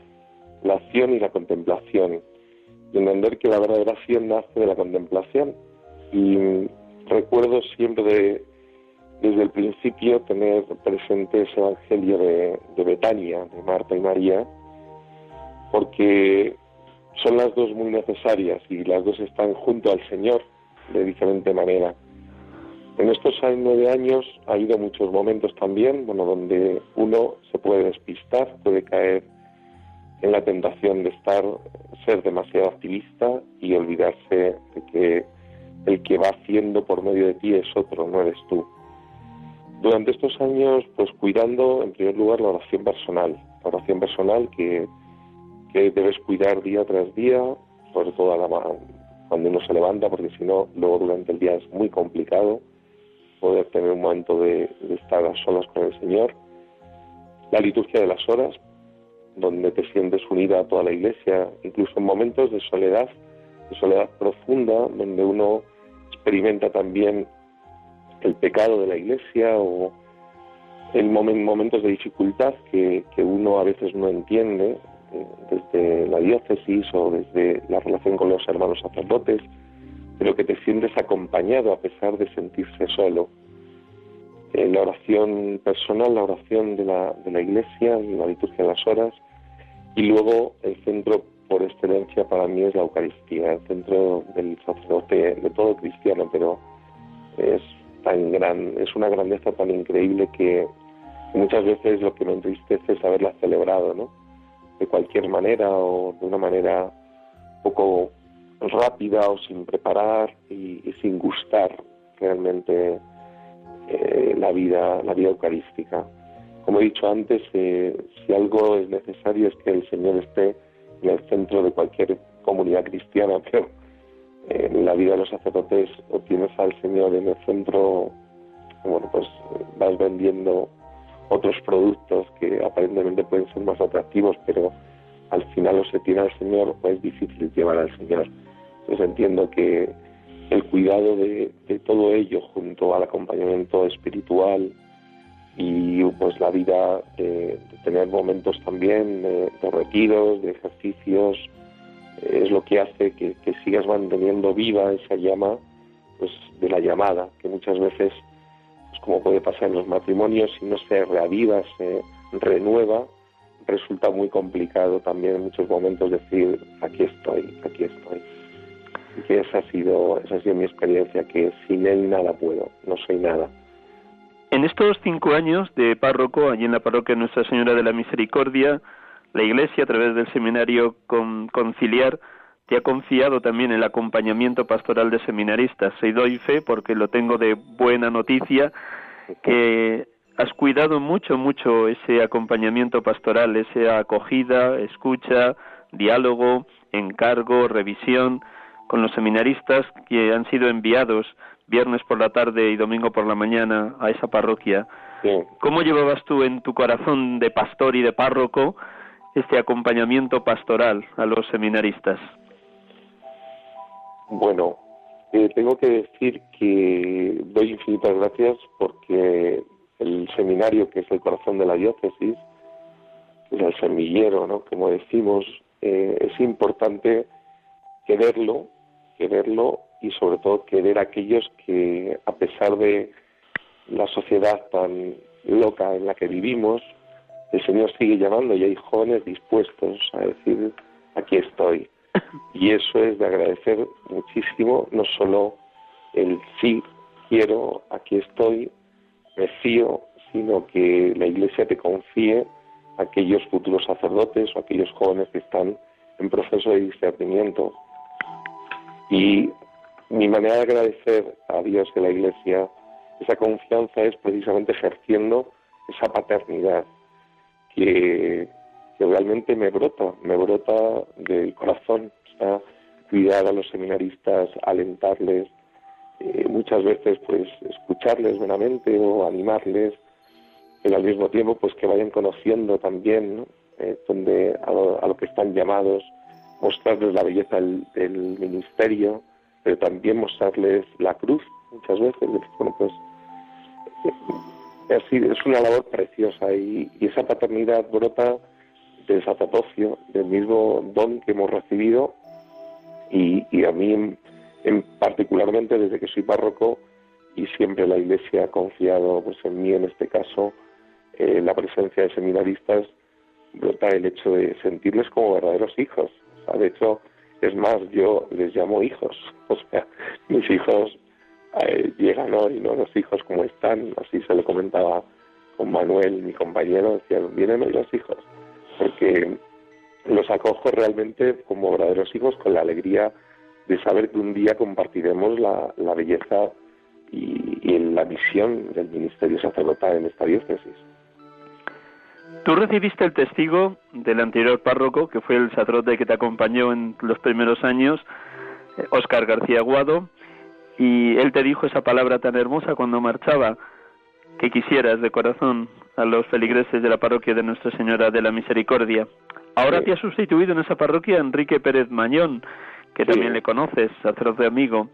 la acción y la contemplación y entender que la verdadera acción nace de la contemplación y recuerdo siempre desde el principio tener presente ese evangelio de, Betania, de Marta y María, porque son las dos muy necesarias y las dos están junto al Señor de diferente manera. En estos nueve años ha habido muchos momentos también, bueno, donde uno se puede despistar, puede caer en la tentación de estar, ser demasiado activista y olvidarse de que el que va haciendo por medio de ti es otro, no eres tú. Durante estos años, pues cuidando en primer lugar la oración personal, la oración personal que, debes cuidar día tras día, sobre todo cuando uno se levanta, porque si no, luego durante el día es muy complicado poder tener un momento de, estar a solas con el Señor. la liturgia de las horas, donde te sientes unida a toda la iglesia, incluso en momentos de soledad, de soledad profunda, donde uno experimenta también el pecado de la iglesia o en momentos de dificultad que, que uno a veces no entiende eh, desde la diócesis o desde la relación con los hermanos sacerdotes, pero que te sientes acompañado a pesar de sentirse solo. Eh, la oración personal, la oración de la, de la iglesia, la liturgia de las horas, y luego el centro por excelencia para mí es la Eucaristía, el centro del sacerdote, de todo cristiano, pero es tan gran, es una grandeza tan increíble que muchas veces lo que me entristece es haberla celebrado, ¿no? De cualquier manera o de una manera poco rápida o sin preparar y, sin gustar realmente eh, la vida la vida eucarística como he dicho antes eh, si algo es necesario es que el Señor esté en el centro de cualquier comunidad cristiana pero en la vida de los sacerdotes o tienes al Señor en el centro bueno pues vas vendiendo otros productos que aparentemente pueden ser más atractivos pero al final o se tiene al Señor o es difícil llevar al Señor. Entonces entiendo que el cuidado de, todo ello junto al acompañamiento espiritual y pues la vida de, tener momentos también de, retiros, de ejercicios, es lo que hace que, sigas manteniendo viva esa llama pues de la llamada, que muchas veces, pues como puede pasar en los matrimonios, si no se reaviva, se renueva, resulta muy complicado también en muchos momentos decir, aquí estoy, aquí estoy que esa ha sido esa ha sido mi experiencia que sin él nada puedo no soy nada. En estos cinco años de párroco allí en la parroquia Nuestra Señora de la Misericordia la Iglesia a través del seminario conciliar te ha confiado también el acompañamiento pastoral de seminaristas y doy fe porque lo tengo de buena noticia que has cuidado mucho mucho ese acompañamiento pastoral esa acogida escucha diálogo encargo revisión con los seminaristas que han sido enviados viernes por la tarde y domingo por la mañana a esa parroquia. ¿Cómo llevabas tú en tu corazón de pastor y de párroco este acompañamiento pastoral a los seminaristas? Bueno, eh, tengo que decir que doy infinitas gracias porque el seminario, que es el corazón de la diócesis, es el semillero, ¿no? Como decimos, eh, es importante quererlo quererlo y sobre todo querer a aquellos que, a pesar de la sociedad tan loca en la que vivimos, el Señor sigue llamando y hay jóvenes dispuestos a decir, aquí estoy. Y eso es de agradecer muchísimo, no solo el sí, quiero, aquí estoy, me fío, sino que la Iglesia te confíe a aquellos futuros sacerdotes o aquellos jóvenes que están en proceso de discernimiento y mi manera de agradecer a Dios y a la Iglesia esa confianza es precisamente ejerciendo esa paternidad que, realmente me brota, me brota del corazón, o cuidar a los seminaristas, alentarles, eh, muchas veces pues escucharles buenamente o animarles, pero al mismo tiempo pues que vayan conociendo también eh, donde, a lo, que están llamados, mostrarles la belleza del, ministerio, pero también mostrarles la cruz muchas veces. Bueno, pues es una labor preciosa y, esa paternidad brota del sacerdocio, del mismo don que hemos recibido y, a mí en, particularmente desde que soy párroco y siempre la Iglesia ha confiado pues en mí en este caso eh, la presencia de seminaristas brota el hecho de sentirles como verdaderos hijos de hecho, es más, yo les llamo hijos. O sea, mis hijos eh, llegan hoy, ¿no? Los hijos como están, así se lo comentaba con Manuel, mi compañero, decían, vienen hoy los hijos. Porque los acojo realmente como verdaderos hijos con la alegría de saber que un día compartiremos la, belleza y, la misión del ministerio sacerdotal en esta diócesis. Tú recibiste el testigo del anterior párroco, que fue el sacerdote que te acompañó en los primeros años, Óscar García Guado, y él te dijo esa palabra tan hermosa cuando marchaba, que quisieras de corazón a los feligreses de la parroquia de Nuestra Señora de la Misericordia. Ahora te ha sustituido en esa parroquia Enrique Pérez Mañón, que también le conoces, sacerdote amigo.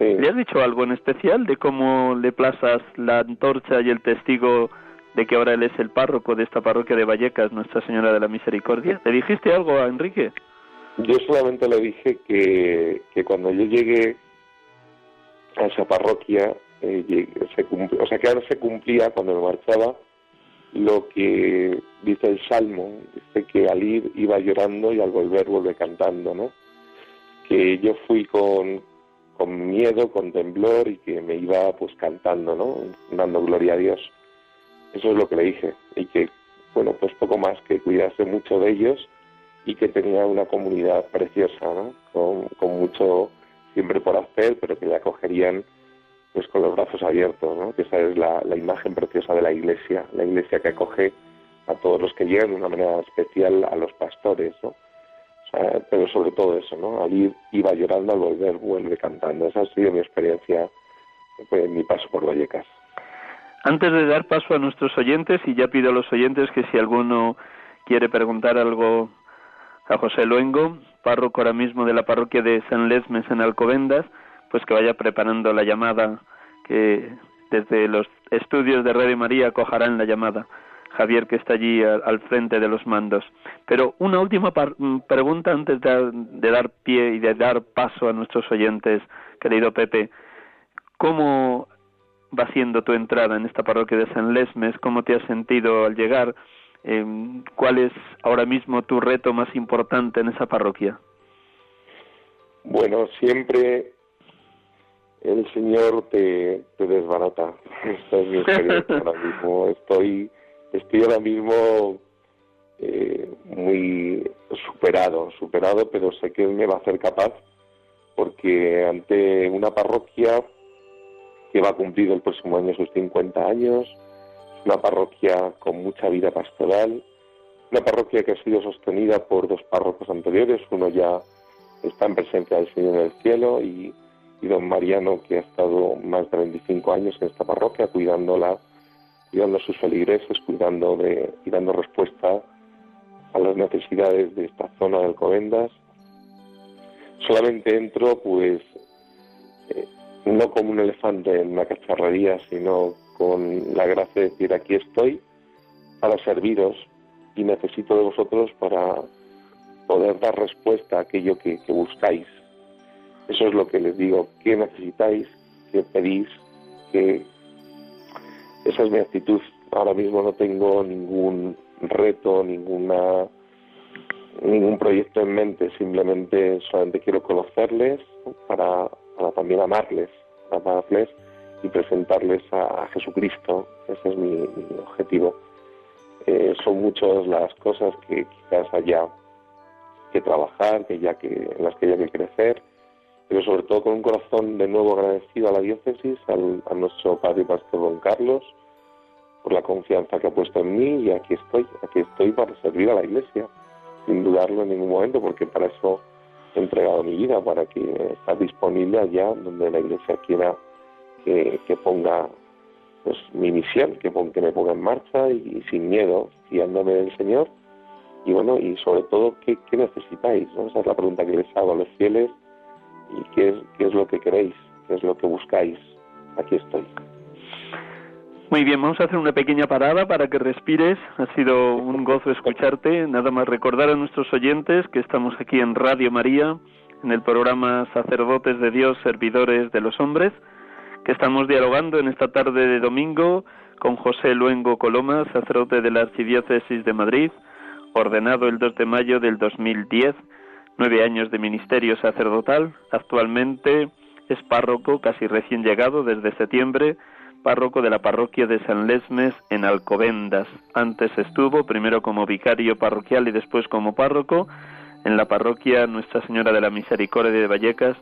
¿Le has dicho algo en especial de cómo le plazas la antorcha y el testigo de que ahora él es el párroco de esta parroquia de Vallecas, Nuestra Señora de la Misericordia? ¿Le dijiste algo a Enrique? Yo solamente le dije que, que cuando yo llegué a esa parroquia, eh, se o sea que ahora se cumplía cuando me marchaba lo que dice el Salmo, dice que al ir iba llorando y al volver vuelve cantando, ¿no? Que yo fui con, con miedo, con temblor y que me iba pues cantando, ¿no? Dando gloria a Dios. Eso es lo que le dije. Y que, bueno, pues poco más, que cuidase mucho de ellos y que tenía una comunidad preciosa, ¿no? Con, con mucho siempre por hacer, pero que le acogerían pues con los brazos abiertos, ¿no? Que esa es la, la imagen preciosa de la iglesia, la iglesia que acoge a todos los que llegan de una manera especial a los pastores, ¿no? pero sobre todo eso, ¿no? Al ir iba llorando, al volver vuelve cantando. Esa ha sido mi experiencia, pues, mi paso por Vallecas. Antes de dar paso a nuestros oyentes, y ya pido a los oyentes que si alguno quiere preguntar algo a José Luengo, párroco ahora mismo de la parroquia de San Lesmes en Alcobendas, pues que vaya preparando la llamada, que desde los estudios de Radio María cojarán la llamada. Javier que está allí al, frente de los mandos. Pero una última mm, pregunta antes de, dar pie y de dar paso a nuestros oyentes, querido Pepe. ¿Cómo va siendo tu entrada en esta parroquia de San Lesmes? ¿Cómo te has sentido al llegar? Em, ¿Cuál es ahora mismo tu reto más importante en esa parroquia? Bueno, siempre el Señor te, desbarata. Esta es mi ahora mismo. Estoy estoy ahora mismo eh, muy superado, superado, pero sé que me va a hacer capaz porque ante una parroquia que va a cumplir el próximo año sus 50 años, una parroquia con mucha vida pastoral, una parroquia que ha sido sostenida por dos párrocos anteriores, uno ya está en presencia del Señor en el cielo y, y don Mariano que ha estado más de 25 años en esta parroquia cuidándola cuidando a sus feligreses, cuidando de, y dando respuesta a las necesidades de esta zona del Covendas. Solamente entro, pues, eh, no como un elefante en una cacharrería, sino con la gracia de decir, aquí estoy para serviros y necesito de vosotros para poder dar respuesta a aquello que, que buscáis. Eso es lo que les digo, ¿qué necesitáis? ¿Qué pedís? ¿Qué, esa es mi actitud. Ahora mismo no tengo ningún reto, ninguna ningún proyecto en mente, simplemente solamente quiero conocerles para, también amarles, amarles y presentarles a, Jesucristo. Ese es mi, objetivo. Eh, son muchas las cosas que quizás haya que trabajar, que ya que en las que haya que crecer, pero sobre todo con un corazón de nuevo agradecido a la diócesis, al, a nuestro padre y pastor don Carlos, por la confianza que ha puesto en mí y aquí estoy, aquí estoy para servir a la iglesia, sin dudarlo en ningún momento, porque para eso he entregado mi vida, para que esté disponible allá donde la iglesia quiera que, ponga pues mi misión, que, me ponga en marcha y, sin miedo, fiándome del Señor. Y bueno, y sobre todo, ¿qué, necesitáis? Esa es la pregunta que les hago a los fieles y qué es, qué es lo que queréis, qué es lo que buscáis. Aquí estoy. Muy bien, vamos a hacer una pequeña parada para que respires. Ha sido un gozo escucharte. Nada más recordar a nuestros oyentes que estamos aquí en Radio María, en el programa Sacerdotes de Dios, Servidores de los Hombres, que estamos dialogando en esta tarde de domingo con José Luengo Coloma, sacerdote de la Archidiócesis de Madrid, ordenado el 2 de mayo del 2010, nueve años de ministerio sacerdotal. Actualmente es párroco, casi recién llegado desde septiembre, párroco de la parroquia de San Lesmes en Alcobendas. Antes estuvo primero como vicario parroquial y después como párroco en la parroquia Nuestra Señora de la Misericordia de Vallecas,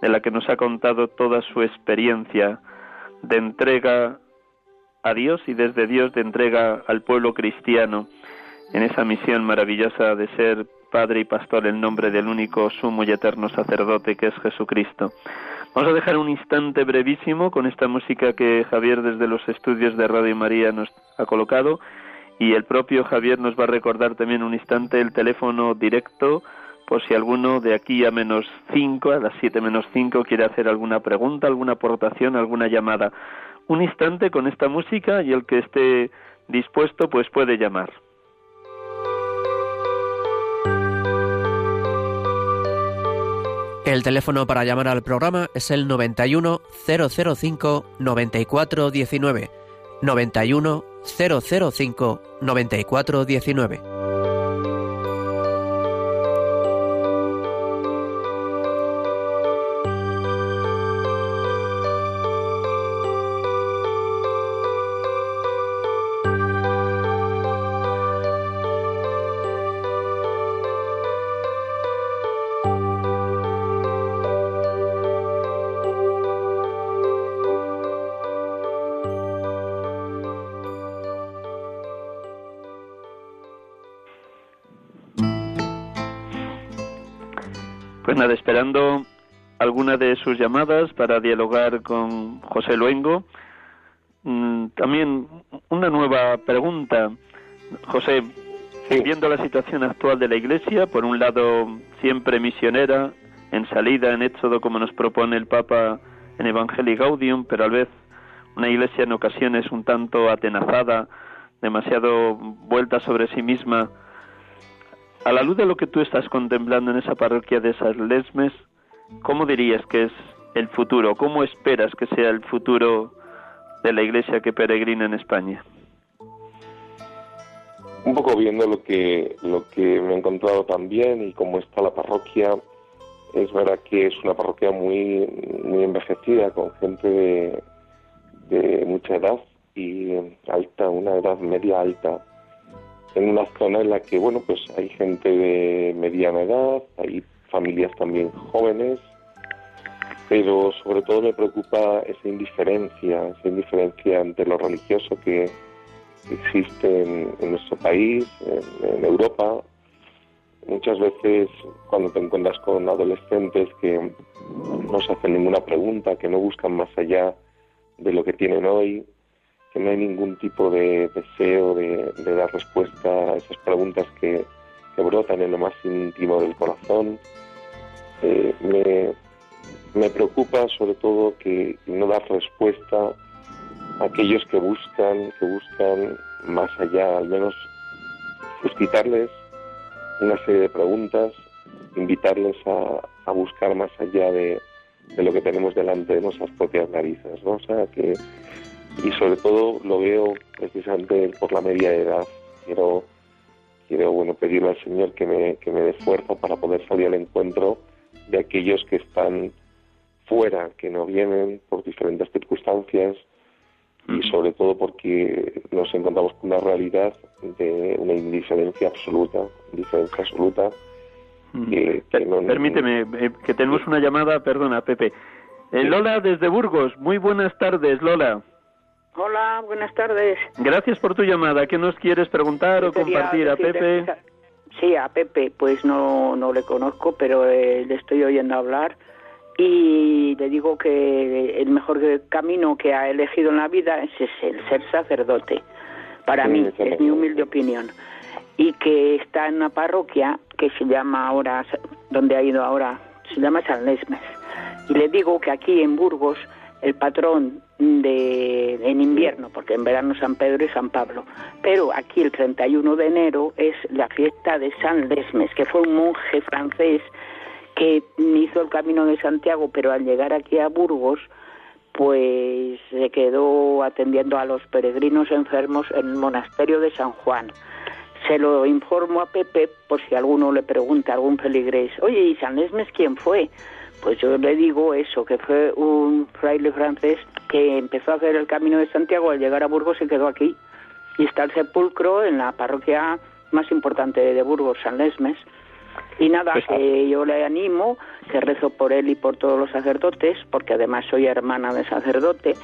de la que nos ha contado toda su experiencia de entrega a Dios y desde Dios de entrega al pueblo cristiano en esa misión maravillosa de ser Padre y Pastor en nombre del único sumo y eterno sacerdote que es Jesucristo. Vamos a dejar un instante brevísimo con esta música que Javier desde los estudios de Radio María nos ha colocado y el propio Javier nos va a recordar también un instante el teléfono directo por si alguno de aquí a menos cinco, a las siete menos cinco, quiere hacer alguna pregunta, alguna aportación, alguna llamada. Un instante con esta música y el que esté dispuesto pues puede llamar. El teléfono para llamar al programa es el 91 005 9419. 91 005 9419. De sus llamadas para dialogar con José Luengo. Mm, también una nueva pregunta. José, viendo la situación actual de la Iglesia, por un lado siempre misionera, en salida, en éxodo, como nos propone el Papa en Evangelii Gaudium, pero a la vez una Iglesia en ocasiones un tanto atenazada, demasiado vuelta sobre sí misma, a la luz de lo que tú estás contemplando en esa parroquia de San Lesmes, ¿cómo dirías que es el futuro? ¿Cómo esperas que sea el futuro de la iglesia que peregrina en España? Un poco viendo lo que, lo que me he encontrado también y cómo está la parroquia, es verdad que es una parroquia muy, muy envejecida, con gente de, de mucha edad y alta, una edad media alta en una zona en la que, bueno, pues hay gente de mediana edad, hay familias también jóvenes, pero sobre todo me preocupa esa indiferencia, esa indiferencia ante lo religioso que existe en, nuestro país, en, Europa. Muchas veces cuando te encuentras con adolescentes que no se hacen ninguna pregunta, que no buscan más allá de lo que tienen hoy, que no hay ningún tipo de deseo de, dar respuesta a esas preguntas que, brotan en lo más íntimo del corazón. Eh, me, preocupa sobre todo que no dar respuesta a aquellos que buscan, que buscan más allá, al menos suscitarles una serie de preguntas, invitarles a, buscar más allá de, de, lo que tenemos delante de nuestras propias narices, ¿no? O sea, que y sobre todo lo veo precisamente por la media edad. Quiero, quiero bueno, pedirle al Señor que me, que me dé fuerza para poder salir al encuentro de aquellos que están fuera, que no vienen por diferentes circunstancias y sobre todo porque nos encontramos con una realidad de una indiferencia absoluta, indiferencia absoluta. Permíteme, eh, que tenemos una llamada, perdona, Pepe. Eh, Lola desde Burgos, muy buenas tardes, Lola. Hola, buenas tardes. Gracias por tu llamada. ¿Qué nos quieres preguntar o compartir a Pepe? Sí, a Pepe, pues no, no le conozco, pero eh, le estoy oyendo hablar y le digo que el mejor camino que ha elegido en la vida es el ser sacerdote. Para mí, es mi humilde opinión. Y que está en una parroquia que se llama ahora, donde ha ido ahora, se llama San Lesmes. Y le digo que aquí en Burgos el patrón de, en invierno, porque en verano San Pedro y San Pablo. Pero aquí el 31 de enero es la fiesta de San Lesmes, que fue un monje francés que hizo el camino de Santiago, pero al llegar aquí a Burgos, pues se quedó atendiendo a los peregrinos enfermos en el monasterio de San Juan. Se lo informo a Pepe por si alguno le pregunta, algún feligrés, oye, ¿y San Lesmes quién fue? Pues yo le digo eso, que fue un fraile francés que empezó a hacer el camino de Santiago, al llegar a Burgos se quedó aquí. Y está el sepulcro en la parroquia más importante de Burgos, San Lesmes. Y nada, pues, que yo le animo, que rezo por él y por todos los sacerdotes, porque además soy hermana de sacerdote.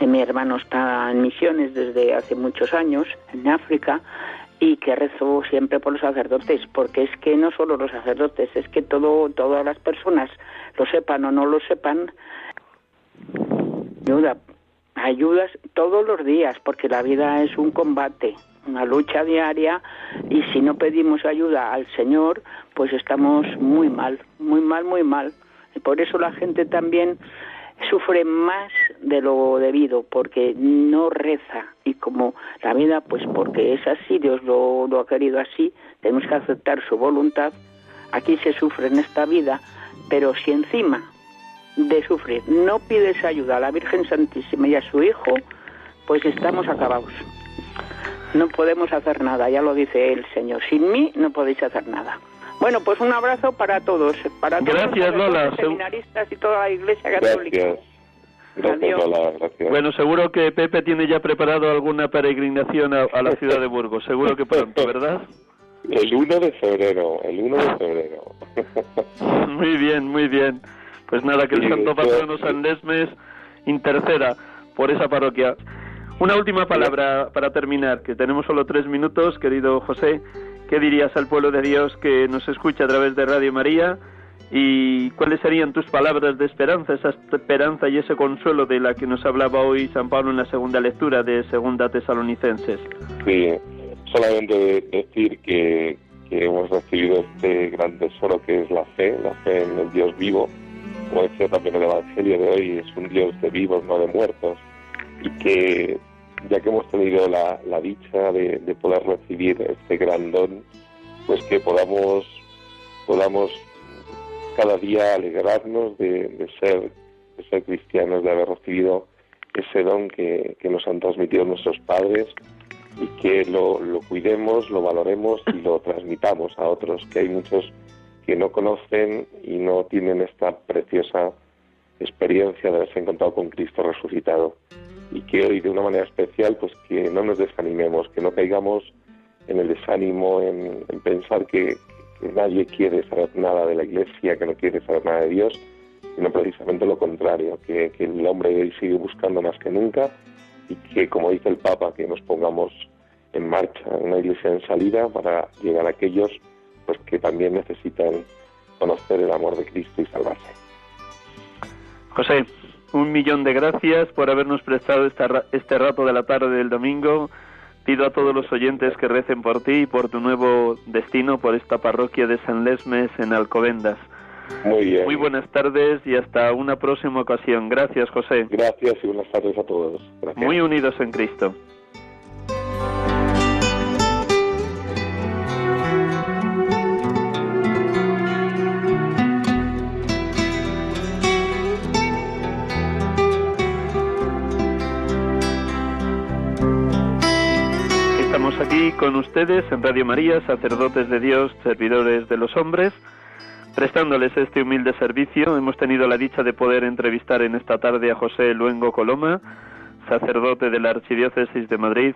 Eh, mi hermano está en misiones desde hace muchos años en África y que rezo siempre por los sacerdotes, porque es que no solo los sacerdotes, es que todo, todas las personas lo sepan o no lo sepan, Ayuda, ayudas todos los días, porque la vida es un combate, una lucha diaria, y si no pedimos ayuda al Señor, pues estamos muy mal, muy mal, muy mal. Y por eso la gente también sufre más de lo debido porque no reza y como la vida pues porque es así Dios lo, lo, ha querido así tenemos que aceptar su voluntad aquí se sufre en esta vida pero si encima de sufrir no pides ayuda a la Virgen Santísima y a su Hijo pues estamos acabados no podemos hacer nada ya lo dice el Señor sin mí no podéis hacer nada bueno, pues un abrazo para todos, para todos Lola. los seminaristas y toda la Iglesia Católica. Gracias. Gracias, Lola, gracias. Bueno, seguro que Pepe tiene ya preparado alguna peregrinación a, a la ciudad de Burgos, seguro que pronto, ¿verdad? El 1 de febrero, el 1 de febrero. muy bien, muy bien. Pues nada, que el Santo Patrono. San Lesmes interceda por esa parroquia. Una última palabra para terminar, que tenemos solo tres minutos, querido José. ¿Qué dirías al pueblo de Dios que nos escucha a través de Radio María? ¿Y cuáles serían tus palabras de esperanza, esa esperanza y ese consuelo de la que nos hablaba hoy San Pablo en la segunda lectura de Segunda Tesalonicenses? Sí, solamente de- decir que, que hemos recibido este gran tesoro que es la fe, la fe en el Dios vivo. Como decía también el Evangelio de hoy, es un Dios de vivos, no de muertos. Y que ya que hemos tenido la, dicha de, de poder recibir este gran don, pues que podamos, podamos cada día alegrarnos de, ser, cristianos, de haber recibido ese don que, que nos han transmitido nuestros padres y que lo, lo cuidemos, lo valoremos y lo transmitamos a otros, que hay muchos que no conocen y no tienen esta preciosa experiencia de haberse encontrado con Cristo resucitado. Y que hoy, de una manera especial, pues que no nos desanimemos, que no caigamos en el desánimo, en, en pensar que, que nadie quiere saber nada de la Iglesia, que no quiere saber nada de Dios, sino precisamente lo contrario, que, que el hombre hoy sigue buscando más que nunca y que, como dice el Papa, que nos pongamos en marcha una iglesia en salida para llegar a aquellos pues que también necesitan conocer el amor de Cristo y salvarse. José, un millón de gracias por habernos prestado esta este rato de la tarde del domingo. Pido a todos los oyentes que recen por ti y por tu nuevo destino, por esta parroquia de San Lesmes en Alcobendas. Muy bien. Muy buenas tardes y hasta una próxima ocasión. Gracias, José. Gracias y buenas tardes a todos. Gracias. Muy unidos en Cristo. Con ustedes en Radio María, sacerdotes de Dios, servidores de los hombres, prestándoles este humilde servicio. Hemos tenido la dicha de poder entrevistar en esta tarde a José Luengo Coloma, sacerdote de la Archidiócesis de Madrid,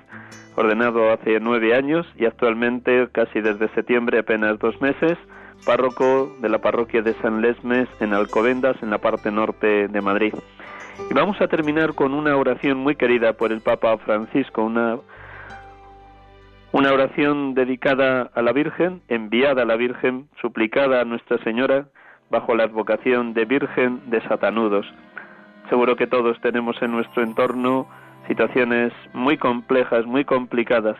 ordenado hace nueve años y actualmente, casi desde septiembre, apenas dos meses, párroco de la parroquia de San Lesmes en Alcobendas, en la parte norte de Madrid. Y vamos a terminar con una oración muy querida por el Papa Francisco, una una oración dedicada a la Virgen, enviada a la Virgen, suplicada a Nuestra Señora, bajo la advocación de Virgen de Satanudos. Seguro que todos tenemos en nuestro entorno situaciones muy complejas, muy complicadas,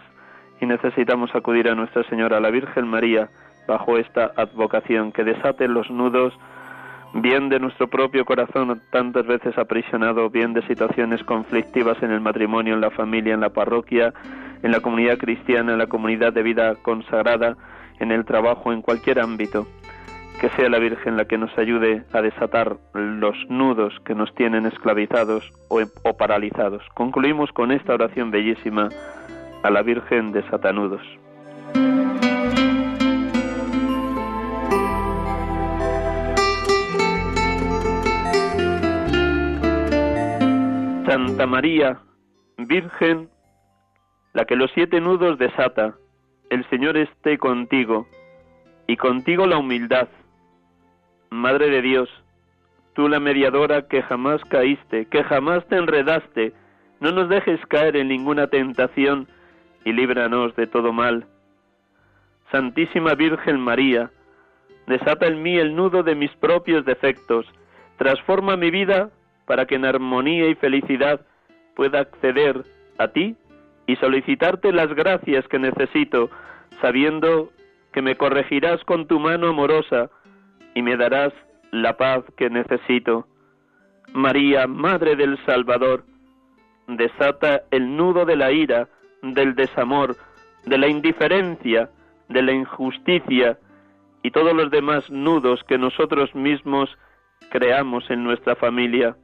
y necesitamos acudir a Nuestra Señora, la Virgen María, bajo esta advocación, que desate los nudos, bien de nuestro propio corazón tantas veces aprisionado, bien de situaciones conflictivas en el matrimonio, en la familia, en la parroquia, en la comunidad cristiana, en la comunidad de vida consagrada, en el trabajo, en cualquier ámbito. Que sea la Virgen la que nos ayude a desatar los nudos que nos tienen esclavizados o, o paralizados. Concluimos con esta oración bellísima a la Virgen de Satanudos. Santa María, Virgen, la que los siete nudos desata, el Señor esté contigo, y contigo la humildad. Madre de Dios, tú la mediadora que jamás caíste, que jamás te enredaste, no nos dejes caer en ninguna tentación y líbranos de todo mal. Santísima Virgen María, desata en mí el nudo de mis propios defectos, transforma mi vida para que en armonía y felicidad pueda acceder a ti y solicitarte las gracias que necesito, sabiendo que me corregirás con tu mano amorosa y me darás la paz que necesito. María, Madre del Salvador, desata el nudo de la ira, del desamor, de la indiferencia, de la injusticia y todos los demás nudos que nosotros mismos creamos en nuestra familia.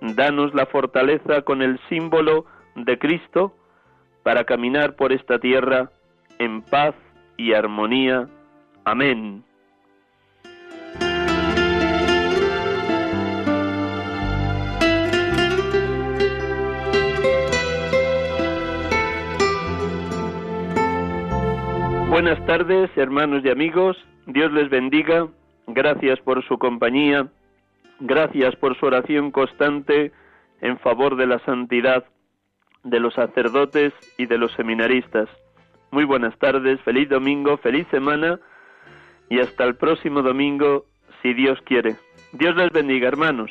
Danos la fortaleza con el símbolo de Cristo para caminar por esta tierra en paz y armonía. Amén. Buenas tardes, hermanos y amigos. Dios les bendiga. Gracias por su compañía. Gracias por su oración constante en favor de la santidad de los sacerdotes y de los seminaristas. Muy buenas tardes, feliz domingo, feliz semana y hasta el próximo domingo, si Dios quiere. Dios les bendiga, hermanos.